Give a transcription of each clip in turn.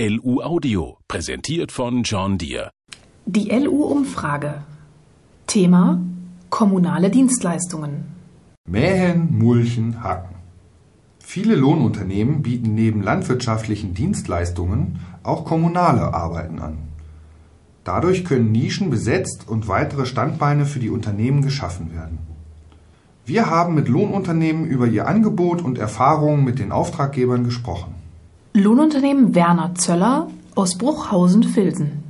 LU Audio, präsentiert von John Deere. Die LU-Umfrage. Thema Kommunale Dienstleistungen. Mähen, Mulchen, Hacken. Viele Lohnunternehmen bieten neben landwirtschaftlichen Dienstleistungen auch kommunale Arbeiten an. Dadurch können Nischen besetzt und weitere Standbeine für die Unternehmen geschaffen werden. Wir haben mit Lohnunternehmen über ihr Angebot und Erfahrungen mit den Auftraggebern gesprochen. Lohnunternehmen Werner Zöller aus Bruchhausen-Vilsen.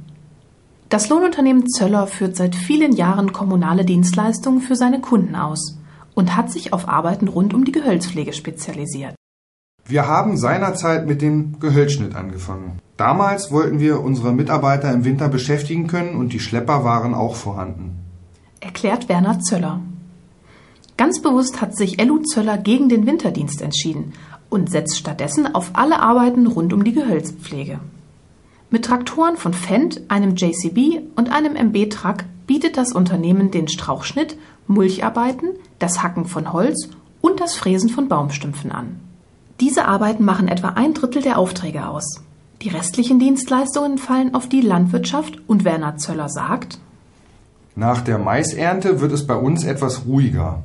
Das Lohnunternehmen Zöller führt seit vielen Jahren kommunale Dienstleistungen für seine Kunden aus und hat sich auf Arbeiten rund um die Gehölzpflege spezialisiert. Wir haben seinerzeit mit dem Gehölzschnitt angefangen. Damals wollten wir unsere Mitarbeiter im Winter beschäftigen können und die Schlepper waren auch vorhanden. Erklärt Werner Zöller. Ganz bewusst hat sich Elu Zöller gegen den Winterdienst entschieden und setzt stattdessen auf alle Arbeiten rund um die Gehölzpflege. Mit Traktoren von Fendt, einem JCB und einem MB-Truck bietet das Unternehmen den Strauchschnitt, Mulcharbeiten, das Hacken von Holz und das Fräsen von Baumstümpfen an. Diese Arbeiten machen etwa ein Drittel der Aufträge aus. Die restlichen Dienstleistungen fallen auf die Landwirtschaft und Werner Zöller sagt, Nach der Maisernte wird es bei uns etwas ruhiger.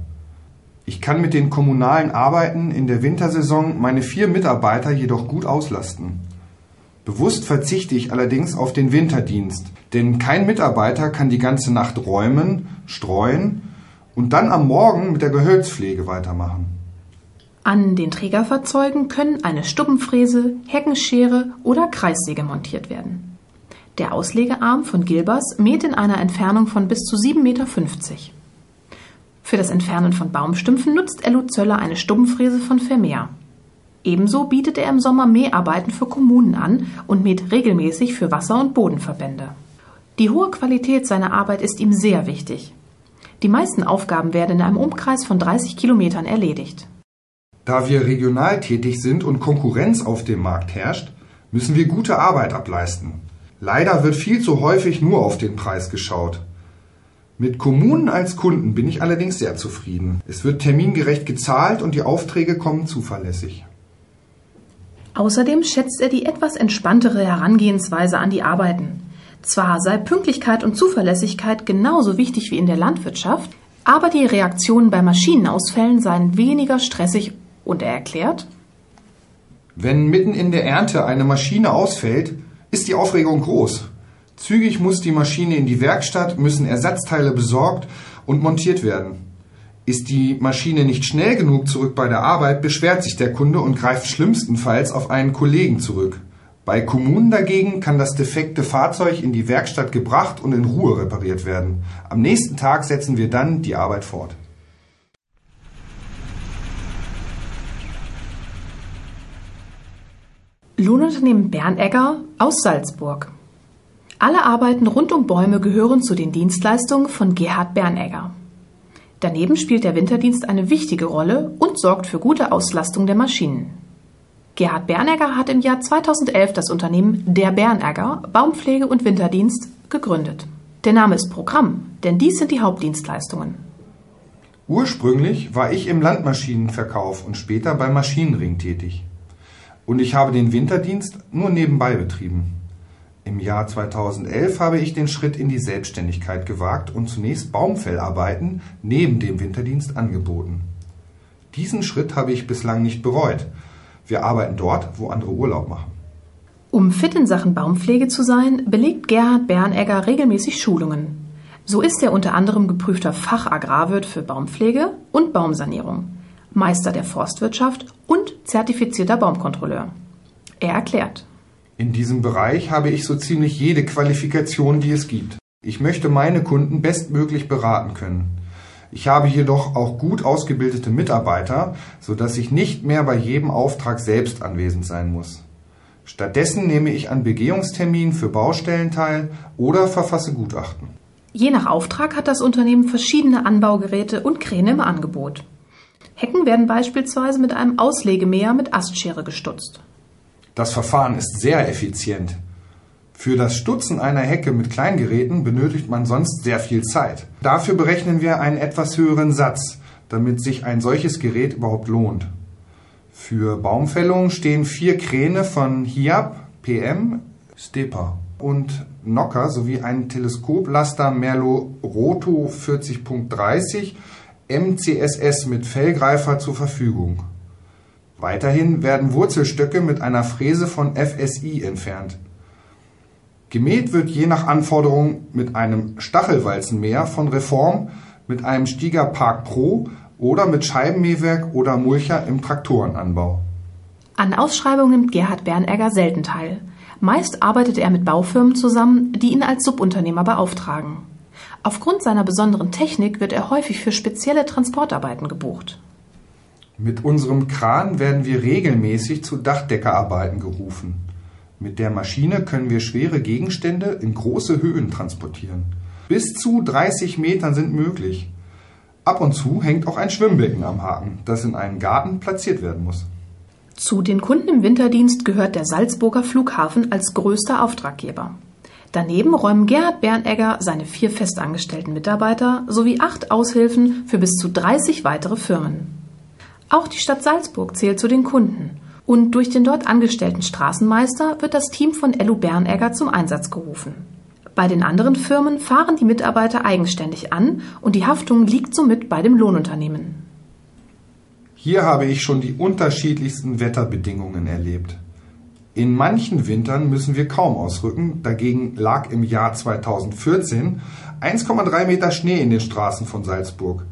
Ich kann mit den kommunalen Arbeiten in der Wintersaison meine vier Mitarbeiter jedoch gut auslasten. Bewusst verzichte ich allerdings auf den Winterdienst, denn kein Mitarbeiter kann die ganze Nacht räumen, streuen und dann am Morgen mit der Gehölzpflege weitermachen. An den Trägerfahrzeugen können eine Stubbenfräse, Heckenschere oder Kreissäge montiert werden. Der Auslegearm von Gilbers mäht in einer Entfernung von bis zu 7,50 Meter. Für das Entfernen von Baumstümpfen nutzt Ello Zöller eine Stubbenfräse von Vermeer. Ebenso bietet er im Sommer Mäharbeiten für Kommunen an und mäht regelmäßig für Wasser- und Bodenverbände. Die hohe Qualität seiner Arbeit ist ihm sehr wichtig. Die meisten Aufgaben werden in einem Umkreis von 30 Kilometern erledigt. Da wir regional tätig sind und Konkurrenz auf dem Markt herrscht, müssen wir gute Arbeit ableisten. Leider wird viel zu häufig nur auf den Preis geschaut. Mit Kommunen als Kunden bin ich allerdings sehr zufrieden. Es wird termingerecht gezahlt und die Aufträge kommen zuverlässig. Außerdem schätzt er die etwas entspanntere Herangehensweise an die Arbeiten. Zwar sei Pünktlichkeit und Zuverlässigkeit genauso wichtig wie in der Landwirtschaft, aber die Reaktionen bei Maschinenausfällen seien weniger stressig und er erklärt, Wenn mitten in der Ernte eine Maschine ausfällt, ist die Aufregung groß. Zügig muss die Maschine in die Werkstatt, müssen Ersatzteile besorgt und montiert werden. Ist die Maschine nicht schnell genug zurück bei der Arbeit, beschwert sich der Kunde und greift schlimmstenfalls auf einen Kollegen zurück. Bei Kommunen dagegen kann das defekte Fahrzeug in die Werkstatt gebracht und in Ruhe repariert werden. Am nächsten Tag setzen wir dann die Arbeit fort. Lohnunternehmen Bernegger aus Salzburg. Alle Arbeiten rund um Bäume gehören zu den Dienstleistungen von Gerhard Bernegger. Daneben spielt der Winterdienst eine wichtige Rolle und sorgt für gute Auslastung der Maschinen. Gerhard Bernegger hat im Jahr 2011 das Unternehmen Der Bernegger Baumpflege und Winterdienst gegründet. Der Name ist Programm, denn dies sind die Hauptdienstleistungen. Ursprünglich war ich im Landmaschinenverkauf und später beim Maschinenring tätig. Und ich habe den Winterdienst nur nebenbei betrieben. Im Jahr 2011 habe ich den Schritt in die Selbstständigkeit gewagt und zunächst Baumfellarbeiten neben dem Winterdienst angeboten. Diesen Schritt habe ich bislang nicht bereut. Wir arbeiten dort, wo andere Urlaub machen. Um fit in Sachen Baumpflege zu sein, belegt Gerhard Bernegger regelmäßig Schulungen. So ist er unter anderem geprüfter Fachagrarwirt für Baumpflege und Baumsanierung, Meister der Forstwirtschaft und zertifizierter Baumkontrolleur. Er erklärt. In diesem Bereich habe ich so ziemlich jede Qualifikation, die es gibt. Ich möchte meine Kunden bestmöglich beraten können. Ich habe jedoch auch gut ausgebildete Mitarbeiter, so dass ich nicht mehr bei jedem Auftrag selbst anwesend sein muss. Stattdessen nehme ich an Begehungsterminen für Baustellen teil oder verfasse Gutachten. Je nach Auftrag hat das Unternehmen verschiedene Anbaugeräte und Kräne im Angebot. Hecken werden beispielsweise mit einem Auslegemäher mit Astschere gestutzt. Das Verfahren ist sehr effizient. Für das Stutzen einer Hecke mit Kleingeräten benötigt man sonst sehr viel Zeit. Dafür berechnen wir einen etwas höheren Satz, damit sich ein solches Gerät überhaupt lohnt. Für Baumfällung stehen vier Kräne von Hiab, PM, Stepa und Nocker sowie einen Teleskoplaster Merlo Roto 40.30 MCSS mit Fellgreifer zur Verfügung. Weiterhin werden Wurzelstöcke mit einer Fräse von FSI entfernt. Gemäht wird je nach Anforderung mit einem Stachelwalzenmäher von Reform, mit einem Stieger Park Pro oder mit Scheibenmähwerk oder Mulcher im Traktorenanbau. An Ausschreibungen nimmt Gerhard Bernegger selten teil. Meist arbeitet er mit Baufirmen zusammen, die ihn als Subunternehmer beauftragen. Aufgrund seiner besonderen Technik wird er häufig für spezielle Transportarbeiten gebucht. Mit unserem Kran werden wir regelmäßig zu Dachdeckerarbeiten gerufen. Mit der Maschine können wir schwere Gegenstände in große Höhen transportieren. Bis zu 30 Metern sind möglich. Ab und zu hängt auch ein Schwimmbecken am Haken, das in einem Garten platziert werden muss. Zu den Kunden im Winterdienst gehört der Salzburger Flughafen als größter Auftraggeber. Daneben räumen Gerhard Bernegger seine vier festangestellten Mitarbeiter sowie acht Aushilfen für bis zu 30 weitere Firmen. Auch die Stadt Salzburg zählt zu den Kunden. Und durch den dort angestellten Straßenmeister wird das Team von Ellu Bernegger zum Einsatz gerufen. Bei den anderen Firmen fahren die Mitarbeiter eigenständig an und die Haftung liegt somit bei dem Lohnunternehmen. Hier habe ich schon die unterschiedlichsten Wetterbedingungen erlebt. In manchen Wintern müssen wir kaum ausrücken, dagegen lag im Jahr 2014 1,3 Meter Schnee in den Straßen von Salzburg.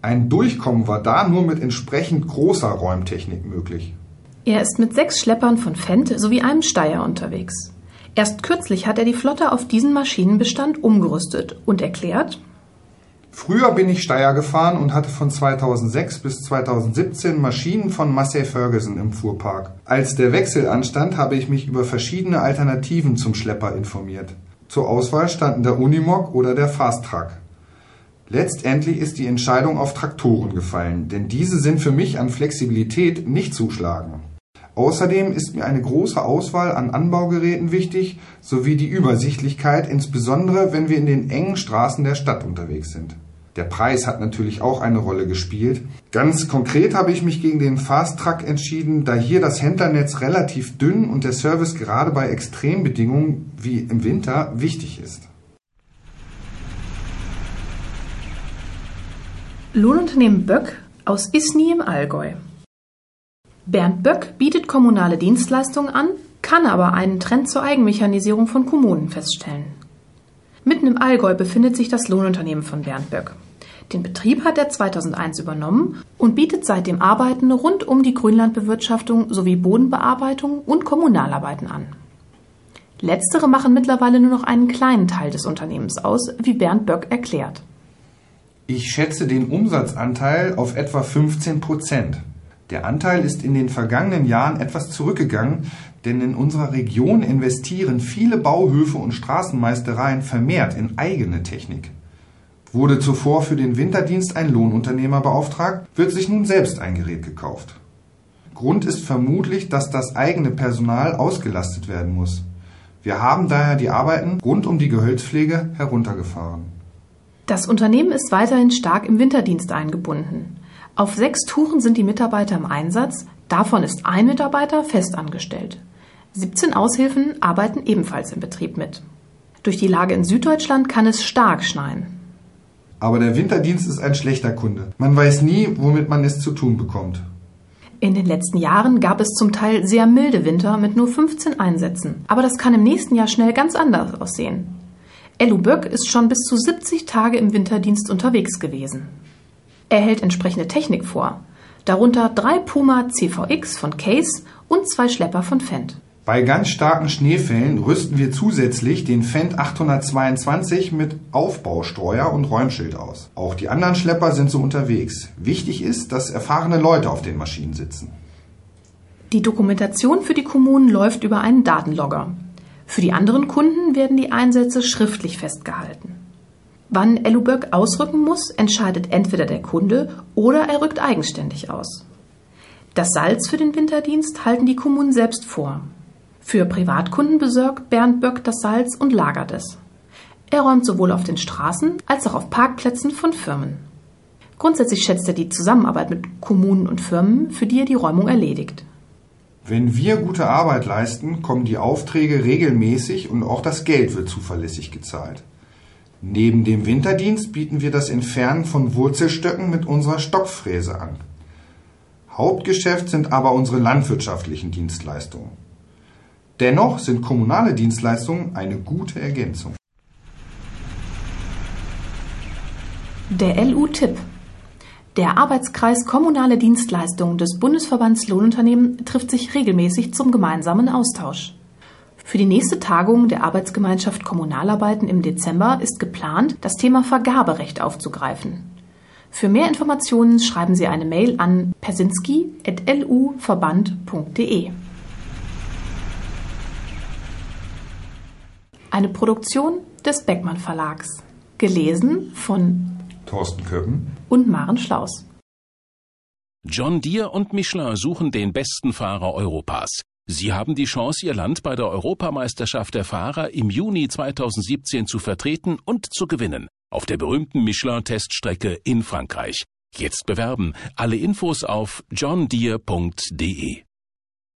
Ein Durchkommen war da nur mit entsprechend großer Räumtechnik möglich. Er ist mit sechs Schleppern von Fendt sowie einem Steier unterwegs. Erst kürzlich hat er die Flotte auf diesen Maschinenbestand umgerüstet und erklärt, Früher bin ich Steier gefahren und hatte von 2006 bis 2017 Maschinen von Massey Ferguson im Fuhrpark. Als der Wechsel anstand, habe ich mich über verschiedene Alternativen zum Schlepper informiert. Zur Auswahl standen der Unimog oder der Fast Truck. Letztendlich ist die Entscheidung auf Traktoren gefallen, denn diese sind für mich an Flexibilität nicht zuschlagen. Außerdem ist mir eine große Auswahl an Anbaugeräten wichtig, sowie die Übersichtlichkeit, insbesondere wenn wir in den engen Straßen der Stadt unterwegs sind. Der Preis hat natürlich auch eine Rolle gespielt. Ganz konkret habe ich mich gegen den Fast Truck entschieden, da hier das Händlernetz relativ dünn und der Service gerade bei Extrembedingungen wie im Winter wichtig ist. Lohnunternehmen Böck aus Isny im Allgäu. Bernd Böck bietet kommunale Dienstleistungen an, kann aber einen Trend zur Eigenmechanisierung von Kommunen feststellen. Mitten im Allgäu befindet sich das Lohnunternehmen von Bernd Böck. Den Betrieb hat er 2001 übernommen und bietet seitdem Arbeiten rund um die Grünlandbewirtschaftung sowie Bodenbearbeitung und Kommunalarbeiten an. Letztere machen mittlerweile nur noch einen kleinen Teil des Unternehmens aus, wie Bernd Böck erklärt. Ich schätze den Umsatzanteil auf etwa 15 Prozent. Der Anteil ist in den vergangenen Jahren etwas zurückgegangen, denn in unserer Region investieren viele Bauhöfe und Straßenmeistereien vermehrt in eigene Technik. Wurde zuvor für den Winterdienst ein Lohnunternehmer beauftragt, wird sich nun selbst ein Gerät gekauft. Grund ist vermutlich, dass das eigene Personal ausgelastet werden muss. Wir haben daher die Arbeiten rund um die Gehölzpflege heruntergefahren. Das Unternehmen ist weiterhin stark im Winterdienst eingebunden. Auf sechs Touren sind die Mitarbeiter im Einsatz, davon ist ein Mitarbeiter festangestellt. 17 Aushilfen arbeiten ebenfalls im Betrieb mit. Durch die Lage in Süddeutschland kann es stark schneien. Aber der Winterdienst ist ein schlechter Kunde. Man weiß nie, womit man es zu tun bekommt. In den letzten Jahren gab es zum Teil sehr milde Winter mit nur 15 Einsätzen. Aber das kann im nächsten Jahr schnell ganz anders aussehen. Ellu Böck ist schon bis zu 70 Tage im Winterdienst unterwegs gewesen. Er hält entsprechende Technik vor, darunter drei Puma CVX von Case und zwei Schlepper von Fendt. Bei ganz starken Schneefällen rüsten wir zusätzlich den Fendt 822 mit Aufbaustreuer und Räumschild aus. Auch die anderen Schlepper sind so unterwegs. Wichtig ist, dass erfahrene Leute auf den Maschinen sitzen. Die Dokumentation für die Kommunen läuft über einen Datenlogger. Für die anderen Kunden werden die Einsätze schriftlich festgehalten. Wann Eluböck ausrücken muss, entscheidet entweder der Kunde oder er rückt eigenständig aus. Das Salz für den Winterdienst halten die Kommunen selbst vor. Für Privatkunden besorgt Bernd Böck das Salz und lagert es. Er räumt sowohl auf den Straßen als auch auf Parkplätzen von Firmen. Grundsätzlich schätzt er die Zusammenarbeit mit Kommunen und Firmen, für die er die Räumung erledigt. Wenn wir gute Arbeit leisten, kommen die Aufträge regelmäßig und auch das Geld wird zuverlässig gezahlt. Neben dem Winterdienst bieten wir das Entfernen von Wurzelstöcken mit unserer Stockfräse an. Hauptgeschäft sind aber unsere landwirtschaftlichen Dienstleistungen. Dennoch sind kommunale Dienstleistungen eine gute Ergänzung. Der LU-Tipp. Der Arbeitskreis Kommunale Dienstleistungen des Bundesverbands Lohnunternehmen trifft sich regelmäßig zum gemeinsamen Austausch. Für die nächste Tagung der Arbeitsgemeinschaft Kommunalarbeiten im Dezember ist geplant, das Thema Vergaberecht aufzugreifen. Für mehr Informationen schreiben Sie eine Mail an persinski.luverband.de. Eine Produktion des Beckmann Verlags. Gelesen von Thorsten Köppen und Maren Schlaus. John Deere und Michelin suchen den besten Fahrer Europas. Sie haben die Chance, Ihr Land bei der Europameisterschaft der Fahrer im Juni 2017 zu vertreten und zu gewinnen. Auf der berühmten Michelin-Teststrecke in Frankreich. Jetzt bewerben. Alle Infos auf johndeere.de.